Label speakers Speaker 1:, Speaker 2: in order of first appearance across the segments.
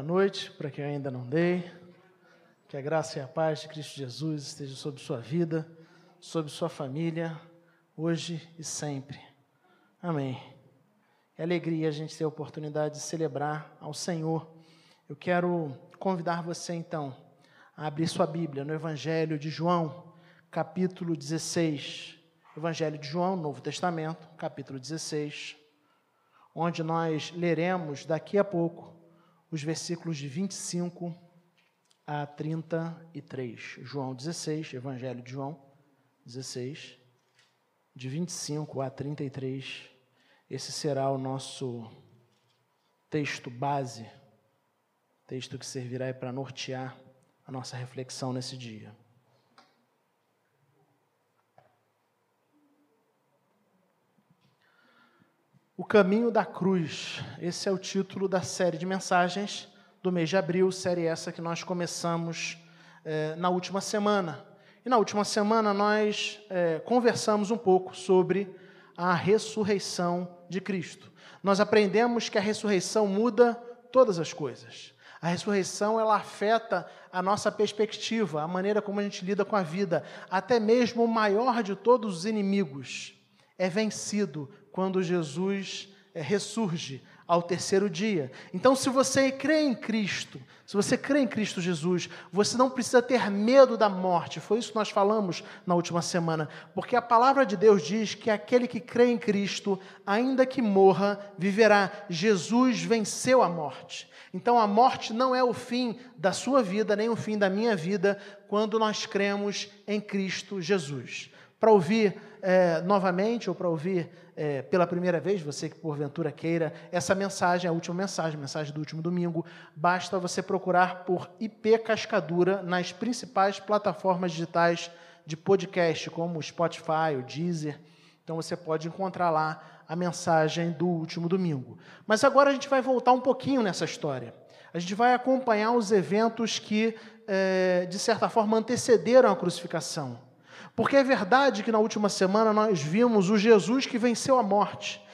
Speaker 1: Boa noite para quem ainda não dei. Que a graça e a paz de Cristo Jesus esteja sobre sua vida, sobre sua família, hoje e sempre. Amém. É alegria a gente ter a oportunidade de celebrar ao Senhor. Eu quero convidar você então a abrir sua Bíblia no Evangelho de João, capítulo 16. Evangelho de João, Novo Testamento, capítulo 16, onde nós leremos daqui a pouco os versículos de 25 a 33. João 16, Evangelho de João 16, de 25 a 33. Esse será o nosso texto base, texto que servirá para nortear a nossa reflexão nesse dia. O Caminho da Cruz. Esse é o título da série de mensagens do mês de abril, série essa que nós começamos eh, na última semana. E na última semana nós eh, conversamos um pouco sobre a ressurreição de Cristo. Nós aprendemos que a ressurreição muda todas as coisas. A ressurreição ela afeta a nossa perspectiva, a maneira como a gente lida com a vida. Até mesmo o maior de todos os inimigos é vencido quando Jesus é, ressurge ao terceiro dia. Então, se você crê em Cristo, se você crê em Cristo Jesus, você não precisa ter medo da morte. Foi isso que nós falamos na última semana. Porque a palavra de Deus diz que aquele que crê em Cristo, ainda que morra, viverá. Jesus venceu a morte. Então, a morte não é o fim da sua vida, nem o fim da minha vida, quando nós cremos em Cristo Jesus. Para ouvir é, novamente ou para ouvir é, pela primeira vez, você que porventura queira, essa mensagem, a última mensagem, a mensagem do último domingo, basta você procurar por IP Cascadura nas principais plataformas digitais de podcast, como o Spotify, o Deezer. Então você pode encontrar lá a mensagem do último domingo. Mas agora a gente vai voltar um pouquinho nessa história. A gente vai acompanhar os eventos que, é, de certa forma, antecederam a crucificação. Porque é verdade que na última semana nós vimos o Jesus que venceu a morte.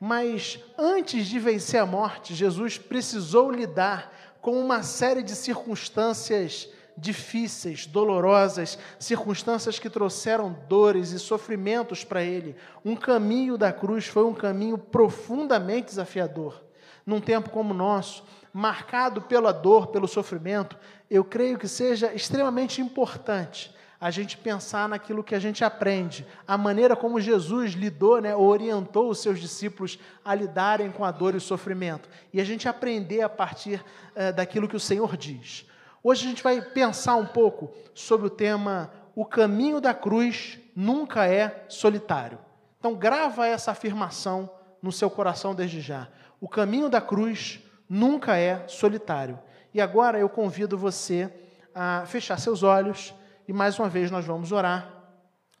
Speaker 1: Mas antes de vencer a morte, Jesus precisou lidar com uma série de circunstâncias difíceis, dolorosas, circunstâncias que trouxeram dores e sofrimentos para ele. Um caminho da cruz foi um caminho profundamente desafiador. Num tempo como o nosso, marcado pela dor, pelo sofrimento, eu creio que seja extremamente importante a gente pensar naquilo que a gente aprende, a maneira como Jesus lidou, né, orientou os seus discípulos a lidarem com a dor e o sofrimento, e a gente aprender a partir é, daquilo que o Senhor diz. Hoje a gente vai pensar um pouco sobre o tema O caminho da cruz nunca é solitário. Então grava essa afirmação no seu coração desde já. O caminho da cruz nunca é solitário. E agora eu convido você a fechar seus olhos e mais uma vez nós vamos orar,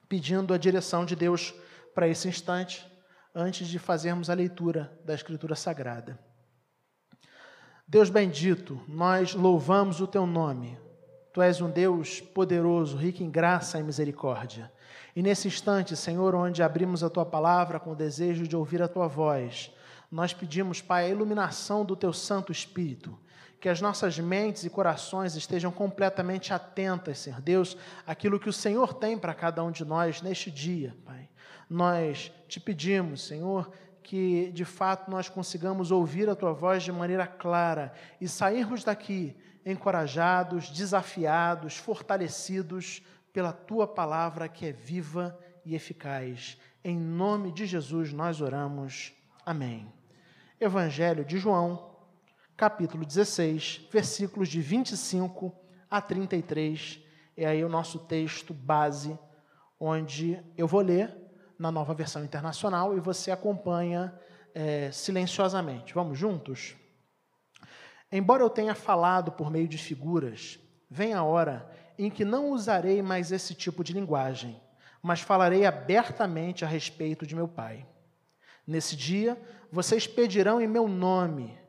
Speaker 1: pedindo a direção de Deus para esse instante, antes de fazermos a leitura da Escritura Sagrada. Deus bendito, nós louvamos o teu nome. Tu és um Deus poderoso, rico em graça e misericórdia. E nesse instante, Senhor, onde abrimos a tua palavra com o desejo de ouvir a tua voz, nós pedimos, Pai, a iluminação do teu Santo Espírito que as nossas mentes e corações estejam completamente atentas, Senhor Deus, aquilo que o Senhor tem para cada um de nós neste dia, Pai. Nós te pedimos, Senhor, que de fato nós consigamos ouvir a tua voz de maneira clara e sairmos daqui encorajados, desafiados, fortalecidos pela tua palavra que é viva e eficaz. Em nome de Jesus nós oramos. Amém. Evangelho de João, capítulo 16, versículos de 25 a 33. É aí o nosso texto base, onde eu vou ler na nova versão internacional e você acompanha é, silenciosamente. Vamos juntos? Embora eu tenha falado por meio de figuras, vem a hora em que não usarei mais esse tipo de linguagem, mas falarei abertamente a respeito de meu Pai. Nesse dia, vocês pedirão em meu nome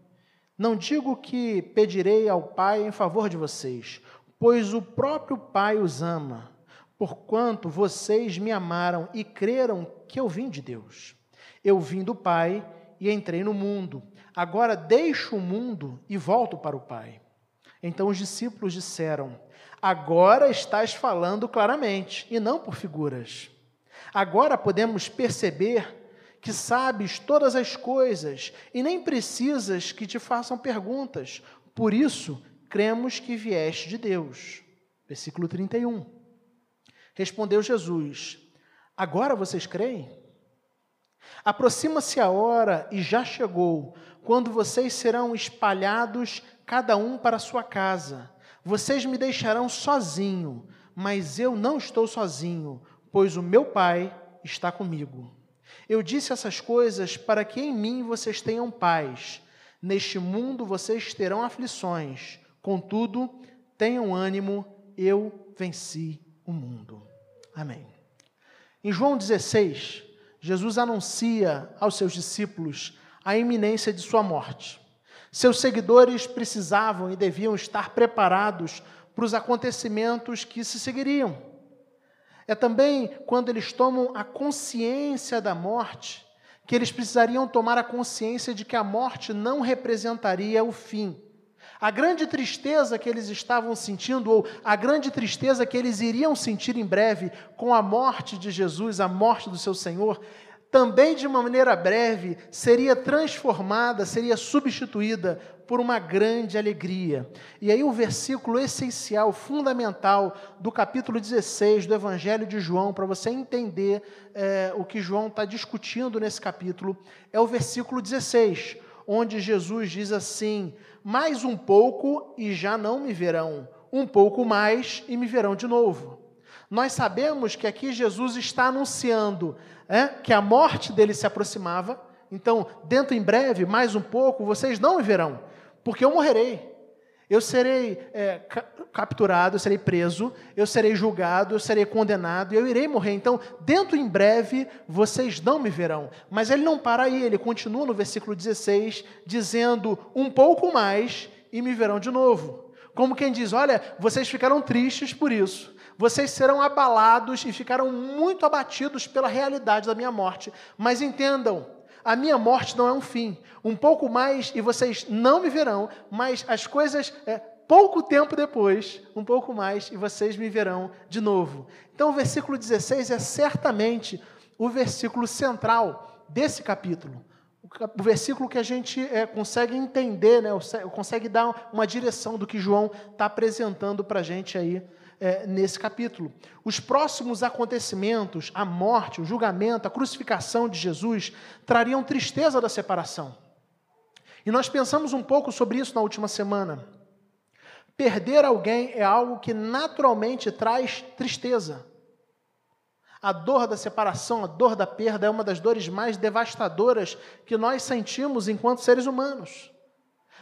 Speaker 1: não digo que pedirei ao Pai em favor de vocês, pois o próprio Pai os ama, porquanto vocês me amaram e creram que eu vim de Deus. Eu vim do Pai e entrei no mundo. Agora deixo o mundo e volto para o Pai. Então os discípulos disseram: Agora estás falando claramente, e não por figuras. Agora podemos perceber que sabes todas as coisas e nem precisas que te façam perguntas. Por isso, cremos que vieste de Deus. Versículo 31. Respondeu Jesus: Agora vocês creem? Aproxima-se a hora e já chegou, quando vocês serão espalhados, cada um para sua casa. Vocês me deixarão sozinho, mas eu não estou sozinho, pois o meu Pai está comigo. Eu disse essas coisas para que em mim vocês tenham paz. Neste mundo vocês terão aflições, contudo, tenham ânimo, eu venci o mundo. Amém. Em João 16, Jesus anuncia aos seus discípulos a iminência de sua morte. Seus seguidores precisavam e deviam estar preparados para os acontecimentos que se seguiriam. É também quando eles tomam a consciência da morte, que eles precisariam tomar a consciência de que a morte não representaria o fim. A grande tristeza que eles estavam sentindo, ou a grande tristeza que eles iriam sentir em breve com a morte de Jesus, a morte do seu Senhor, também de uma maneira breve seria transformada, seria substituída por uma grande alegria. E aí, o versículo essencial, fundamental do capítulo 16 do Evangelho de João, para você entender é, o que João está discutindo nesse capítulo, é o versículo 16, onde Jesus diz assim: Mais um pouco e já não me verão, um pouco mais e me verão de novo. Nós sabemos que aqui Jesus está anunciando é, que a morte dele se aproximava. Então, dentro em breve, mais um pouco, vocês não me verão porque eu morrerei. Eu serei é, capturado, eu serei preso, eu serei julgado, eu serei condenado, eu irei morrer. Então, dentro em breve, vocês não me verão. Mas ele não para aí, ele continua no versículo 16, dizendo: um pouco mais e me verão de novo. Como quem diz: olha, vocês ficaram tristes por isso. Vocês serão abalados e ficaram muito abatidos pela realidade da minha morte. Mas entendam, a minha morte não é um fim. Um pouco mais e vocês não me verão, mas as coisas, é, pouco tempo depois, um pouco mais e vocês me verão de novo. Então, o versículo 16 é certamente o versículo central desse capítulo. O versículo que a gente é, consegue entender, né, consegue dar uma direção do que João está apresentando para a gente aí é, nesse capítulo. Os próximos acontecimentos, a morte, o julgamento, a crucificação de Jesus, trariam tristeza da separação. E nós pensamos um pouco sobre isso na última semana. Perder alguém é algo que naturalmente traz tristeza. A dor da separação, a dor da perda é uma das dores mais devastadoras que nós sentimos enquanto seres humanos.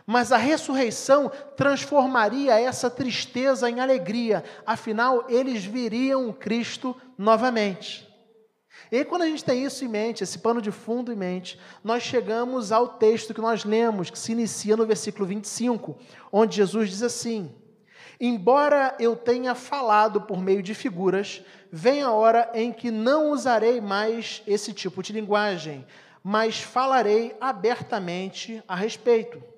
Speaker 1: Mas a ressurreição transformaria essa tristeza em alegria, afinal, eles viriam Cristo novamente. E quando a gente tem isso em mente, esse pano de fundo em mente, nós chegamos ao texto que nós lemos, que se inicia no versículo 25, onde Jesus diz assim: Embora eu tenha falado por meio de figuras, vem a hora em que não usarei mais esse tipo de linguagem, mas falarei abertamente a respeito.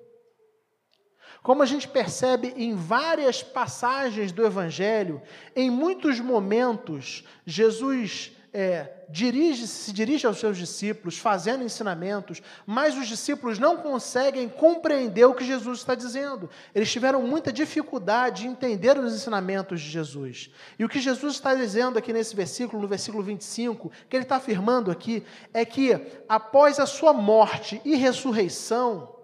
Speaker 1: Como a gente percebe em várias passagens do Evangelho, em muitos momentos, Jesus é, dirige, se dirige aos seus discípulos, fazendo ensinamentos, mas os discípulos não conseguem compreender o que Jesus está dizendo. Eles tiveram muita dificuldade de entender os ensinamentos de Jesus. E o que Jesus está dizendo aqui nesse versículo, no versículo 25, que ele está afirmando aqui, é que após a sua morte e ressurreição,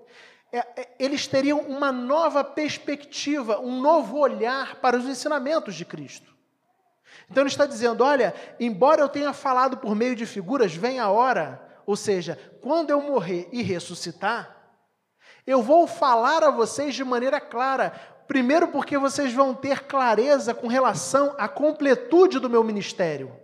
Speaker 1: eles teriam uma nova perspectiva, um novo olhar para os ensinamentos de Cristo. Então ele está dizendo: olha, embora eu tenha falado por meio de figuras, vem a hora, ou seja, quando eu morrer e ressuscitar, eu vou falar a vocês de maneira clara. Primeiro, porque vocês vão ter clareza com relação à completude do meu ministério.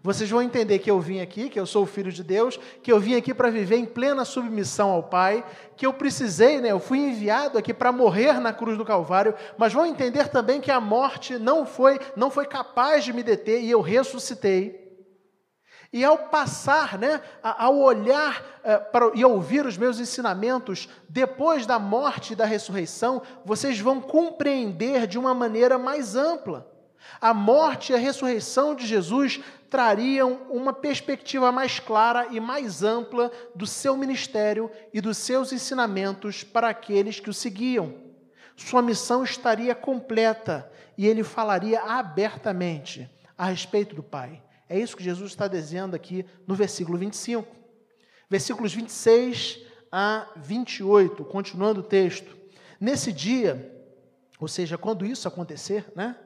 Speaker 1: Vocês vão entender que eu vim aqui, que eu sou o filho de Deus, que eu vim aqui para viver em plena submissão ao Pai, que eu precisei, né, eu fui enviado aqui para morrer na cruz do Calvário, mas vão entender também que a morte não foi, não foi capaz de me deter e eu ressuscitei. E ao passar, né, ao olhar é, para, e ouvir os meus ensinamentos, depois da morte e da ressurreição, vocês vão compreender de uma maneira mais ampla. A morte e a ressurreição de Jesus trariam uma perspectiva mais clara e mais ampla do seu ministério e dos seus ensinamentos para aqueles que o seguiam. Sua missão estaria completa e ele falaria abertamente a respeito do Pai. É isso que Jesus está dizendo aqui no versículo 25. Versículos 26 a 28, continuando o texto. Nesse dia, ou seja, quando isso acontecer, né?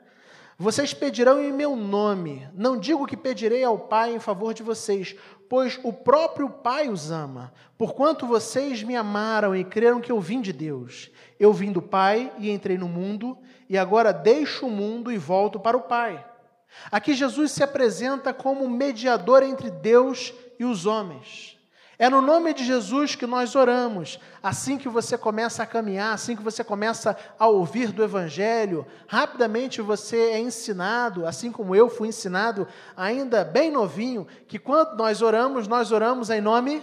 Speaker 1: Vocês pedirão em meu nome. Não digo que pedirei ao Pai em favor de vocês, pois o próprio Pai os ama. Porquanto vocês me amaram e creram que eu vim de Deus. Eu vim do Pai e entrei no mundo, e agora deixo o mundo e volto para o Pai. Aqui Jesus se apresenta como mediador entre Deus e os homens. É no nome de Jesus que nós oramos. Assim que você começa a caminhar, assim que você começa a ouvir do Evangelho, rapidamente você é ensinado, assim como eu fui ensinado, ainda bem novinho, que quando nós oramos, nós oramos em nome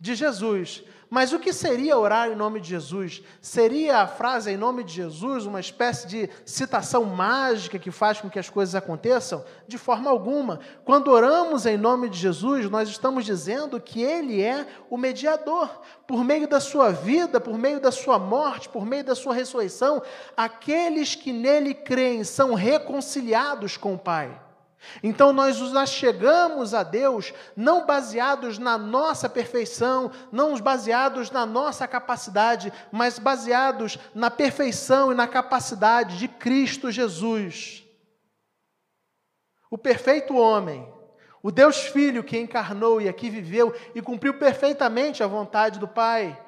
Speaker 1: de Jesus. Mas o que seria orar em nome de Jesus? Seria a frase em nome de Jesus uma espécie de citação mágica que faz com que as coisas aconteçam? De forma alguma. Quando oramos em nome de Jesus, nós estamos dizendo que Ele é o mediador. Por meio da sua vida, por meio da sua morte, por meio da sua ressurreição, aqueles que nele creem são reconciliados com o Pai. Então nós nos chegamos a Deus não baseados na nossa perfeição, não baseados na nossa capacidade, mas baseados na perfeição e na capacidade de Cristo Jesus. O perfeito homem, o Deus Filho que encarnou e aqui viveu e cumpriu perfeitamente a vontade do Pai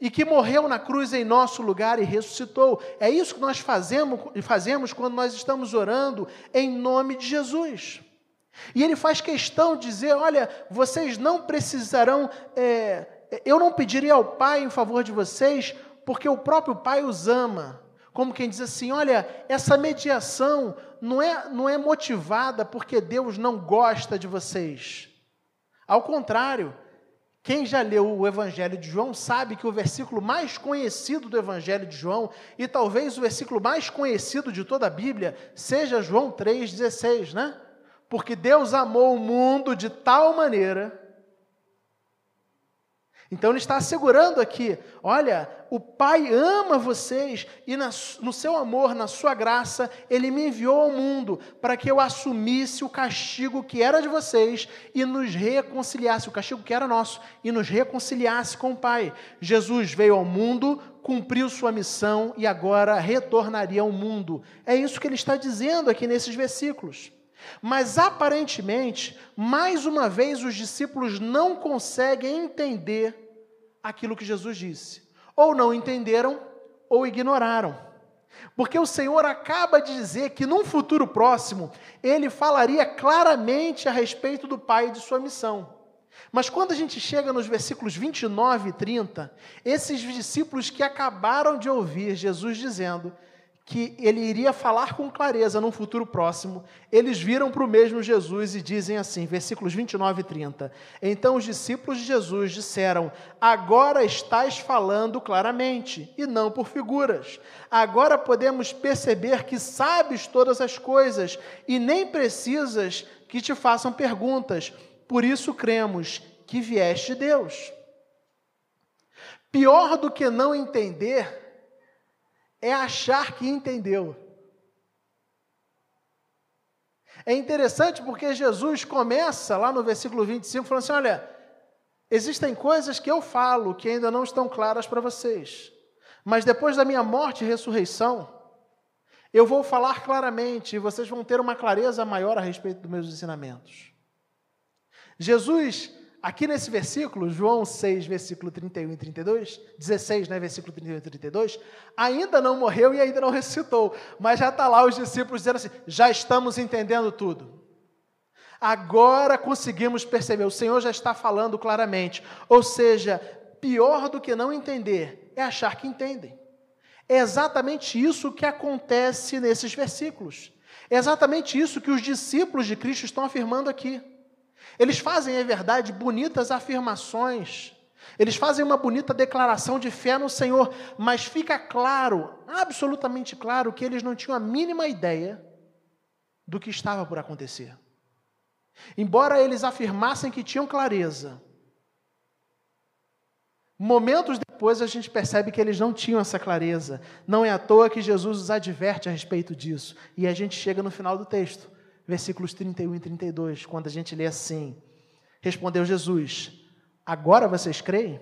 Speaker 1: e que morreu na cruz em nosso lugar e ressuscitou. É isso que nós fazemos, fazemos quando nós estamos orando em nome de Jesus. E ele faz questão de dizer: olha, vocês não precisarão, é, eu não pediria ao Pai em favor de vocês, porque o próprio Pai os ama. Como quem diz assim: olha, essa mediação não é, não é motivada porque Deus não gosta de vocês. Ao contrário, quem já leu o Evangelho de João sabe que o versículo mais conhecido do Evangelho de João, e talvez o versículo mais conhecido de toda a Bíblia, seja João 3,16, né? Porque Deus amou o mundo de tal maneira então ele está assegurando aqui: olha, o Pai ama vocês e no seu amor, na sua graça, ele me enviou ao mundo para que eu assumisse o castigo que era de vocês e nos reconciliasse, o castigo que era nosso, e nos reconciliasse com o Pai. Jesus veio ao mundo, cumpriu sua missão e agora retornaria ao mundo. É isso que ele está dizendo aqui nesses versículos. Mas aparentemente, mais uma vez, os discípulos não conseguem entender aquilo que Jesus disse. Ou não entenderam, ou ignoraram. Porque o Senhor acaba de dizer que num futuro próximo, ele falaria claramente a respeito do Pai e de sua missão. Mas quando a gente chega nos versículos 29 e 30, esses discípulos que acabaram de ouvir Jesus dizendo que ele iria falar com clareza num futuro próximo, eles viram para o mesmo Jesus e dizem assim, versículos 29 e 30. Então os discípulos de Jesus disseram: Agora estás falando claramente, e não por figuras. Agora podemos perceber que sabes todas as coisas e nem precisas que te façam perguntas. Por isso cremos que vieste de Deus. Pior do que não entender é achar que entendeu. É interessante porque Jesus começa lá no versículo 25 falando assim: olha, existem coisas que eu falo que ainda não estão claras para vocês, mas depois da minha morte e ressurreição, eu vou falar claramente e vocês vão ter uma clareza maior a respeito dos meus ensinamentos. Jesus Aqui nesse versículo, João 6, versículo 31 e 32, 16, né, versículo 31 e 32, ainda não morreu e ainda não ressuscitou, mas já está lá os discípulos dizendo assim: já estamos entendendo tudo. Agora conseguimos perceber, o Senhor já está falando claramente. Ou seja, pior do que não entender é achar que entendem. É exatamente isso que acontece nesses versículos. É exatamente isso que os discípulos de Cristo estão afirmando aqui. Eles fazem, é verdade, bonitas afirmações. Eles fazem uma bonita declaração de fé no Senhor, mas fica claro, absolutamente claro, que eles não tinham a mínima ideia do que estava por acontecer. Embora eles afirmassem que tinham clareza, momentos depois a gente percebe que eles não tinham essa clareza. Não é à toa que Jesus os adverte a respeito disso. E a gente chega no final do texto, versículos 31 e 32, quando a gente lê assim: Respondeu Jesus: Agora vocês creem?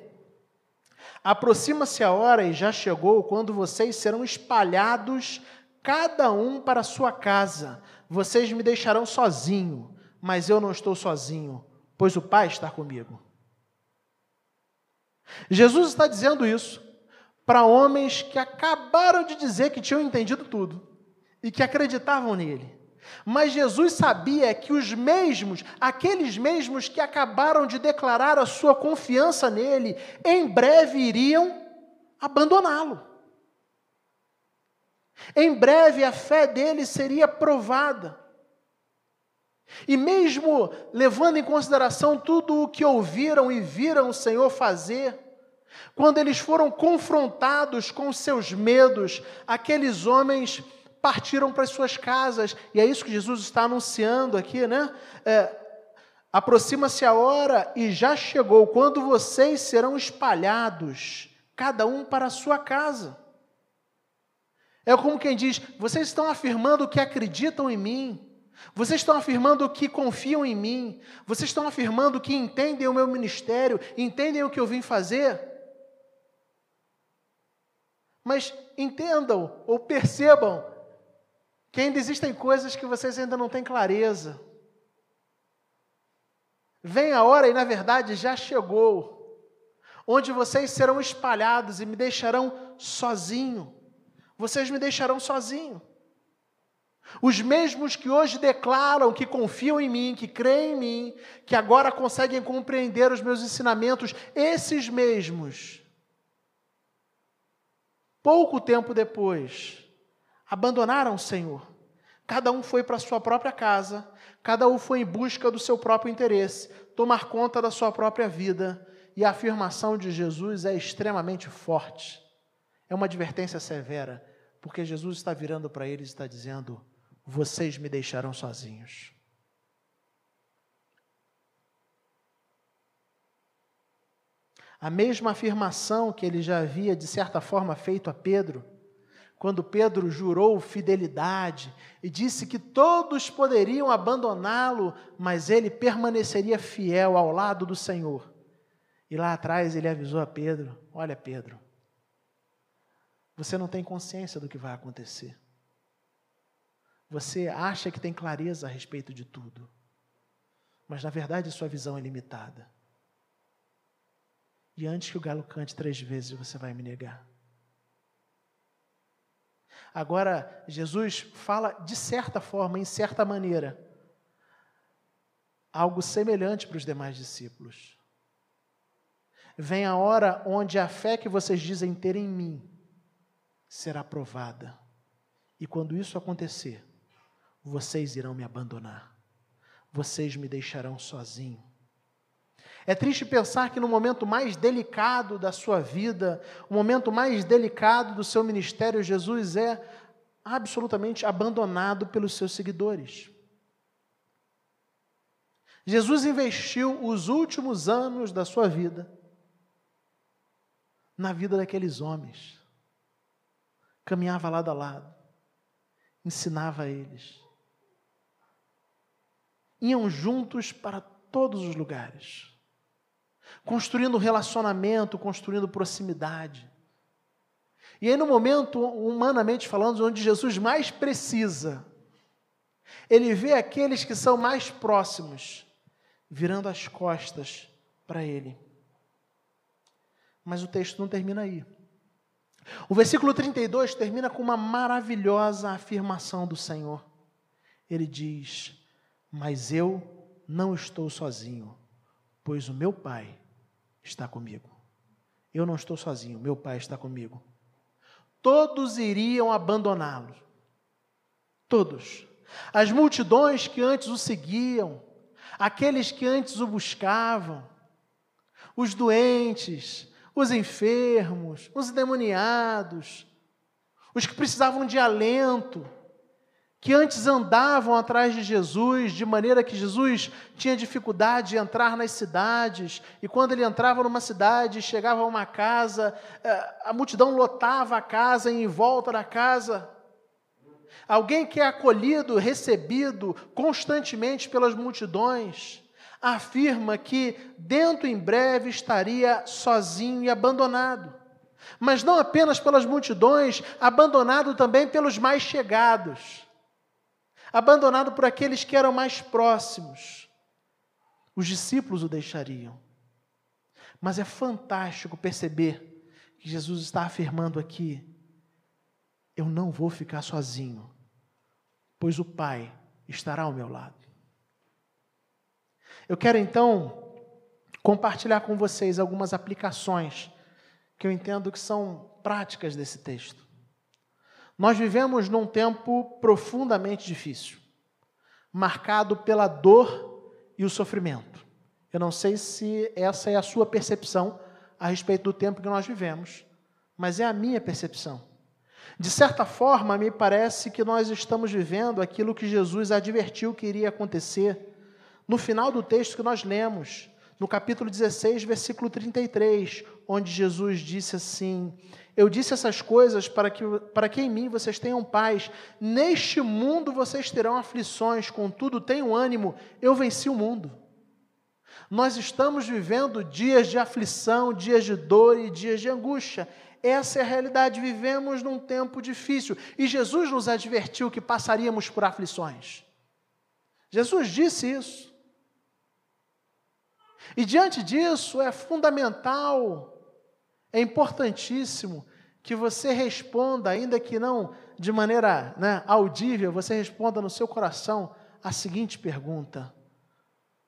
Speaker 1: Aproxima-se a hora e já chegou quando vocês serão espalhados, cada um para sua casa. Vocês me deixarão sozinho mas eu não estou sozinho, pois o Pai está comigo. Jesus está dizendo isso para homens que acabaram de dizer que tinham entendido tudo e que acreditavam nele. Mas Jesus sabia que os mesmos, aqueles mesmos que acabaram de declarar a sua confiança nele, em breve iriam abandoná-lo. Em breve a fé dele seria provada. E mesmo levando em consideração tudo o que ouviram e viram o Senhor fazer, quando eles foram confrontados com seus medos, aqueles homens partiram para as suas casas, e é isso que Jesus está anunciando aqui, né? É, Aproxima-se a hora e já chegou, quando vocês serão espalhados, cada um para a sua casa. É como quem diz: vocês estão afirmando que acreditam em mim, vocês estão afirmando que confiam em mim. Vocês estão afirmando que entendem o meu ministério, entendem o que eu vim fazer. Mas entendam ou percebam que ainda existem coisas que vocês ainda não têm clareza. Vem a hora, e na verdade já chegou, onde vocês serão espalhados e me deixarão sozinho. Vocês me deixarão sozinho. Os mesmos que hoje declaram que confiam em mim, que creem em mim, que agora conseguem compreender os meus ensinamentos, esses mesmos, pouco tempo depois, abandonaram o Senhor. Cada um foi para sua própria casa, cada um foi em busca do seu próprio interesse, tomar conta da sua própria vida. E a afirmação de Jesus é extremamente forte. É uma advertência severa, porque Jesus está virando para eles e está dizendo: vocês me deixarão sozinhos. A mesma afirmação que ele já havia, de certa forma, feito a Pedro, quando Pedro jurou fidelidade e disse que todos poderiam abandoná-lo, mas ele permaneceria fiel ao lado do Senhor. E lá atrás ele avisou a Pedro: Olha, Pedro, você não tem consciência do que vai acontecer. Você acha que tem clareza a respeito de tudo, mas na verdade sua visão é limitada. E antes que o galo cante três vezes, você vai me negar. Agora, Jesus fala de certa forma, em certa maneira, algo semelhante para os demais discípulos. Vem a hora onde a fé que vocês dizem ter em mim será provada. E quando isso acontecer, vocês irão me abandonar, vocês me deixarão sozinho. É triste pensar que no momento mais delicado da sua vida, o momento mais delicado do seu ministério, Jesus é absolutamente abandonado pelos seus seguidores. Jesus investiu os últimos anos da sua vida na vida daqueles homens. Caminhava lado a lado, ensinava a eles iam juntos para todos os lugares, construindo relacionamento, construindo proximidade. E aí, no momento, humanamente falando, onde Jesus mais precisa, ele vê aqueles que são mais próximos virando as costas para ele. Mas o texto não termina aí. O versículo 32 termina com uma maravilhosa afirmação do Senhor. Ele diz: mas eu não estou sozinho, pois o meu Pai está comigo. Eu não estou sozinho, meu Pai está comigo. Todos iriam abandoná-lo. Todos. As multidões que antes o seguiam, aqueles que antes o buscavam, os doentes, os enfermos, os endemoniados, os que precisavam de alento, que antes andavam atrás de Jesus, de maneira que Jesus tinha dificuldade de entrar nas cidades, e quando ele entrava numa cidade, chegava a uma casa, eh, a multidão lotava a casa e em volta da casa. Alguém que é acolhido, recebido constantemente pelas multidões, afirma que dentro em breve estaria sozinho e abandonado. Mas não apenas pelas multidões, abandonado também pelos mais chegados abandonado por aqueles que eram mais próximos. Os discípulos o deixariam. Mas é fantástico perceber que Jesus está afirmando aqui: eu não vou ficar sozinho, pois o Pai estará ao meu lado. Eu quero então compartilhar com vocês algumas aplicações que eu entendo que são práticas desse texto. Nós vivemos num tempo profundamente difícil, marcado pela dor e o sofrimento. Eu não sei se essa é a sua percepção a respeito do tempo que nós vivemos, mas é a minha percepção. De certa forma, me parece que nós estamos vivendo aquilo que Jesus advertiu que iria acontecer no final do texto que nós lemos, no capítulo 16, versículo 33, onde Jesus disse assim: Eu disse essas coisas para que, para que em mim vocês tenham paz. Neste mundo vocês terão aflições, contudo, tenham ânimo, eu venci o mundo. Nós estamos vivendo dias de aflição, dias de dor e dias de angústia. Essa é a realidade. Vivemos num tempo difícil. E Jesus nos advertiu que passaríamos por aflições. Jesus disse isso. E diante disso, é fundamental, é importantíssimo que você responda, ainda que não de maneira né, audível, você responda no seu coração a seguinte pergunta: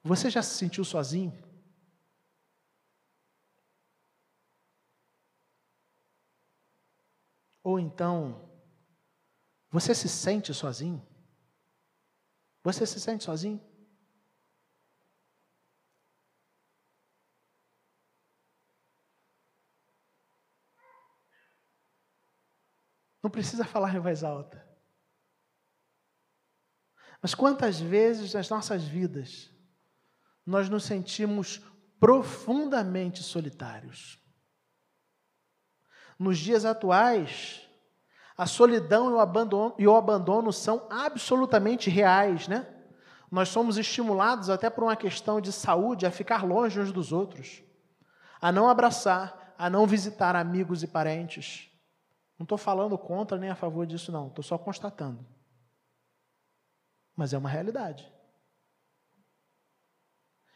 Speaker 1: Você já se sentiu sozinho? Ou então, você se sente sozinho? Você se sente sozinho? Não precisa falar em voz alta. Mas quantas vezes nas nossas vidas nós nos sentimos profundamente solitários? Nos dias atuais, a solidão e o abandono, e o abandono são absolutamente reais, né? Nós somos estimulados até por uma questão de saúde a ficar longe uns dos outros, a não abraçar, a não visitar amigos e parentes. Não estou falando contra nem a favor disso, não. Estou só constatando. Mas é uma realidade.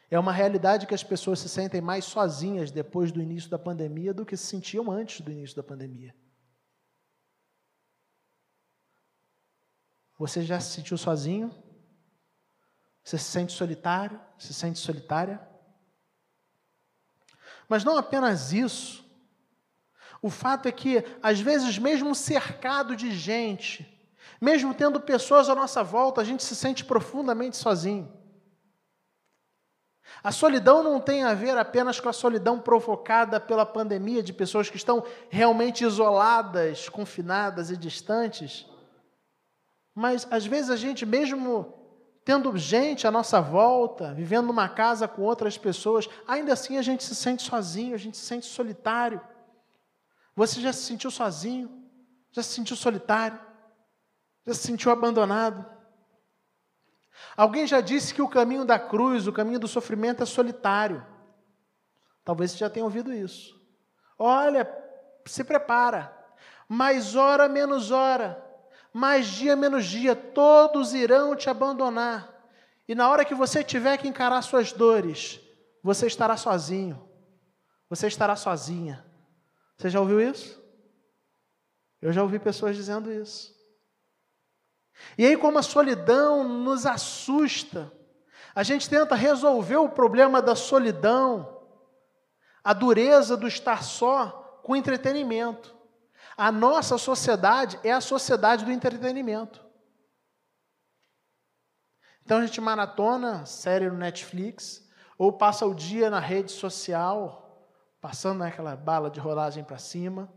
Speaker 1: É uma realidade que as pessoas se sentem mais sozinhas depois do início da pandemia do que se sentiam antes do início da pandemia. Você já se sentiu sozinho? Você se sente solitário? Se sente solitária? Mas não apenas isso. O fato é que, às vezes, mesmo cercado de gente, mesmo tendo pessoas à nossa volta, a gente se sente profundamente sozinho. A solidão não tem a ver apenas com a solidão provocada pela pandemia, de pessoas que estão realmente isoladas, confinadas e distantes. Mas, às vezes, a gente, mesmo tendo gente à nossa volta, vivendo numa casa com outras pessoas, ainda assim a gente se sente sozinho, a gente se sente solitário. Você já se sentiu sozinho? Já se sentiu solitário? Já se sentiu abandonado? Alguém já disse que o caminho da cruz, o caminho do sofrimento é solitário. Talvez você já tenha ouvido isso. Olha, se prepara. Mais hora menos hora, mais dia menos dia, todos irão te abandonar. E na hora que você tiver que encarar suas dores, você estará sozinho. Você estará sozinha. Você já ouviu isso? Eu já ouvi pessoas dizendo isso. E aí, como a solidão nos assusta, a gente tenta resolver o problema da solidão, a dureza do estar só, com entretenimento. A nossa sociedade é a sociedade do entretenimento. Então a gente maratona série no Netflix, ou passa o dia na rede social, passando aquela bala de rolagem para cima,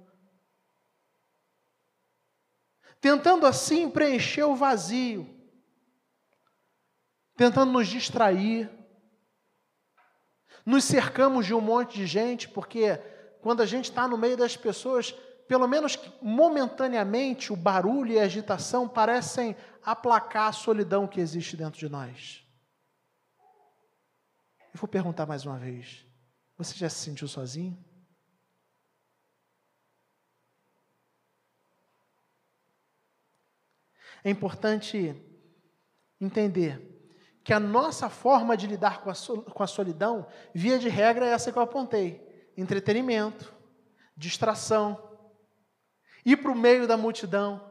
Speaker 1: tentando assim preencher o vazio, tentando nos distrair. Nos cercamos de um monte de gente, porque quando a gente está no meio das pessoas, pelo menos momentaneamente, o barulho e a agitação parecem aplacar a solidão que existe dentro de nós. Eu vou perguntar mais uma vez: você já se sentiu sozinho? É importante entender que a nossa forma de lidar com a, solidão, via de regra, é essa que eu apontei: entretenimento, distração, ir para o meio da multidão.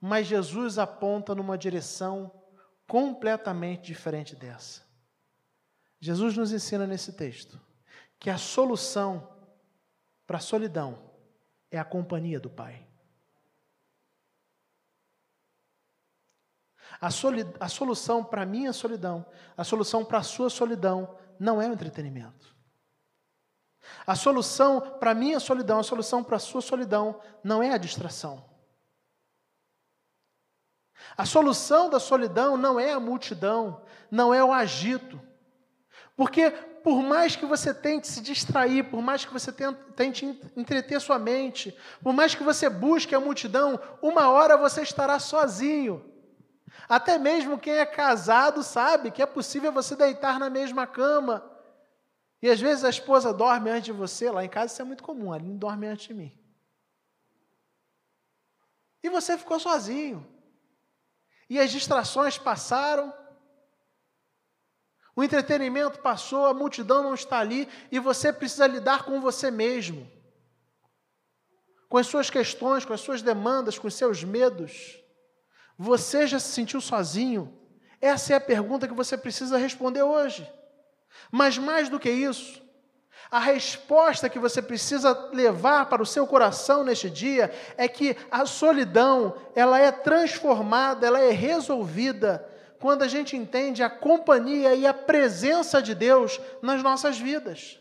Speaker 1: Mas Jesus aponta numa direção completamente diferente dessa. Jesus nos ensina nesse texto que a solução para a solidão é a companhia do Pai. A, a solução para a minha solidão, a solução para a sua solidão, não é o entretenimento. A solução para a minha solidão, a solução para a sua solidão, não é a distração. A solução da solidão não é a multidão, não é o agito. Porque por mais que você tente se distrair, por mais que você tente entreter sua mente, por mais que você busque a multidão, uma hora você estará sozinho. Até mesmo quem é casado sabe que é possível você deitar na mesma cama. E às vezes a esposa dorme antes de você, lá em casa isso é muito comum, a Aline dorme antes de mim. E você ficou sozinho. E as distrações passaram. O entretenimento passou, a multidão não está ali e você precisa lidar com você mesmo. Com as suas questões, com as suas demandas, com os seus medos. Você já se sentiu sozinho? Essa é a pergunta que você precisa responder hoje. Mas mais do que isso, a resposta que você precisa levar para o seu coração neste dia é que a solidão, ela é transformada, ela é resolvida quando a gente entende a companhia e a presença de Deus nas nossas vidas.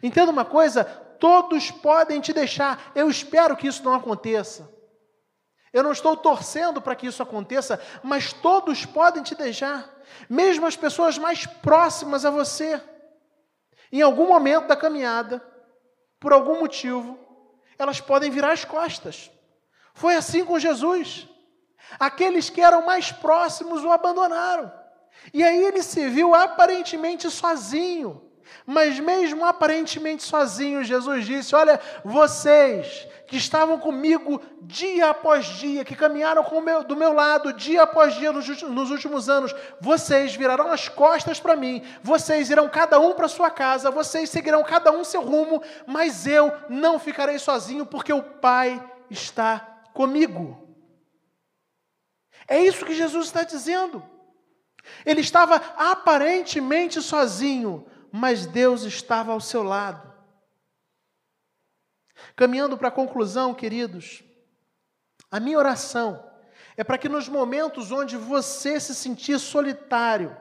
Speaker 1: Entenda uma coisa, todos podem te deixar. Eu espero que isso não aconteça. Eu não estou torcendo para que isso aconteça, mas todos podem te deixar, mesmo as pessoas mais próximas a você. Em algum momento da caminhada, por algum motivo, elas podem virar as costas. Foi assim com Jesus. Aqueles que eram mais próximos o abandonaram. E aí ele se viu aparentemente sozinho. Mas mesmo aparentemente sozinho, Jesus disse: Olha, vocês que estavam comigo dia após dia, que caminharam meu, do meu lado dia após dia nos, nos últimos anos, vocês virarão as costas para mim, vocês irão cada um para sua casa, vocês seguirão cada um seu rumo, mas eu não ficarei sozinho, porque o Pai está comigo. É isso que Jesus está dizendo. Ele estava aparentemente sozinho, mas Deus estava ao seu lado. Caminhando para a conclusão, queridos, a minha oração é para que nos momentos onde você se sentir solitário,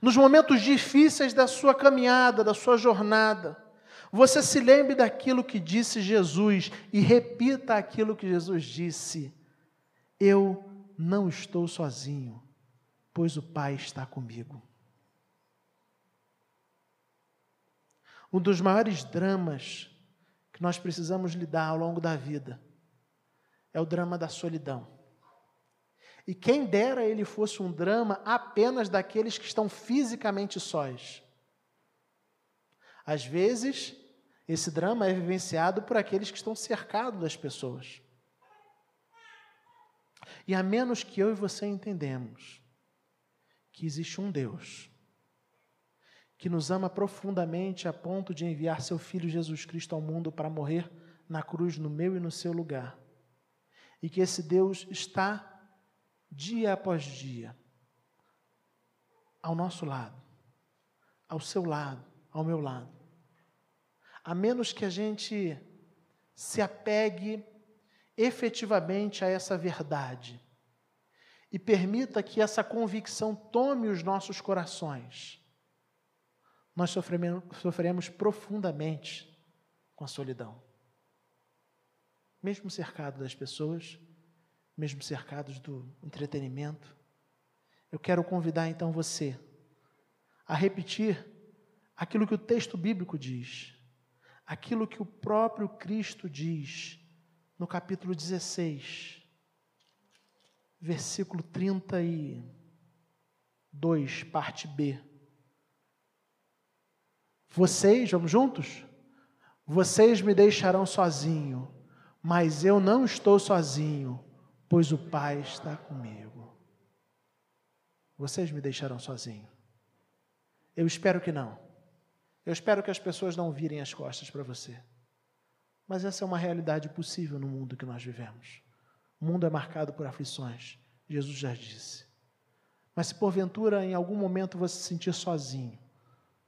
Speaker 1: nos momentos difíceis da sua caminhada, da sua jornada, você se lembre daquilo que disse Jesus e repita aquilo que Jesus disse: Eu não estou sozinho, pois o Pai está comigo. Um dos maiores dramas que nós precisamos lidar ao longo da vida é o drama da solidão. E quem dera ele fosse um drama apenas daqueles que estão fisicamente sós. Às vezes, esse drama é vivenciado por aqueles que estão cercados das pessoas. E a menos que eu e você entendemos que existe um Deus que nos ama profundamente a ponto de enviar seu Filho Jesus Cristo ao mundo para morrer na cruz no meu e no seu lugar. E que esse Deus está dia após dia ao nosso lado, ao seu lado, ao meu lado. A menos que a gente se apegue efetivamente a essa verdade e permita que essa convicção tome os nossos corações, nós sofremos, sofremos profundamente com a solidão. Mesmo cercado das pessoas, mesmo cercados do entretenimento, eu quero convidar então você a repetir aquilo que o texto bíblico diz, aquilo que o próprio Cristo diz no capítulo 16, versículo 32, parte B. Vocês, vamos juntos? Vocês me deixarão sozinho, mas eu não estou sozinho, pois o Pai está comigo. Vocês me deixarão sozinho. Eu espero que não. Eu espero que as pessoas não virem as costas para você. Mas essa é uma realidade possível no mundo que nós vivemos. O mundo é marcado por aflições, Jesus já disse. Mas se porventura em algum momento você se sentir sozinho,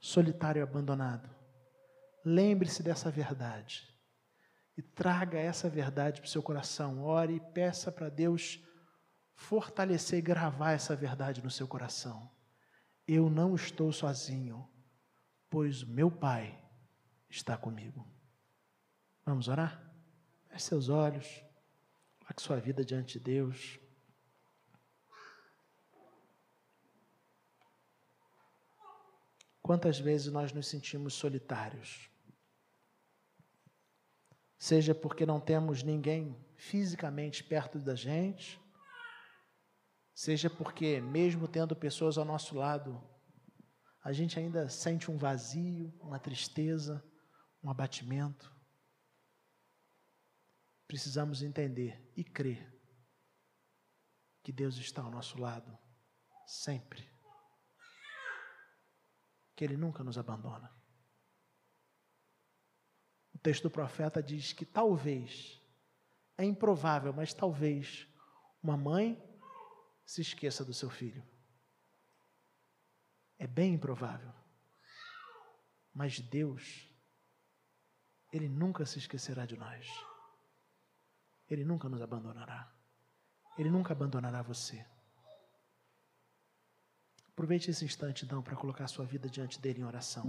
Speaker 1: solitário e abandonado, lembre-se dessa verdade e traga essa verdade para o seu coração. Ore e peça para Deus fortalecer e gravar essa verdade no seu coração. Eu não estou sozinho, pois meu Pai está comigo. Vamos orar? Feche seus olhos, coloque sua vida diante de Deus. Quantas vezes nós nos sentimos solitários? Seja porque não temos ninguém fisicamente perto da gente, seja porque, mesmo tendo pessoas ao nosso lado, a gente ainda sente um vazio, uma tristeza, um abatimento. Precisamos entender e crer que Deus está ao nosso lado, sempre que Ele nunca nos abandona. O texto do profeta diz que talvez, é improvável, mas talvez, uma mãe se esqueça do seu filho. É bem improvável. Mas Deus, Ele nunca se esquecerá de nós. Ele nunca nos abandonará. Ele nunca abandonará você. Aproveite esse instante, então, para colocar sua vida diante dele em oração.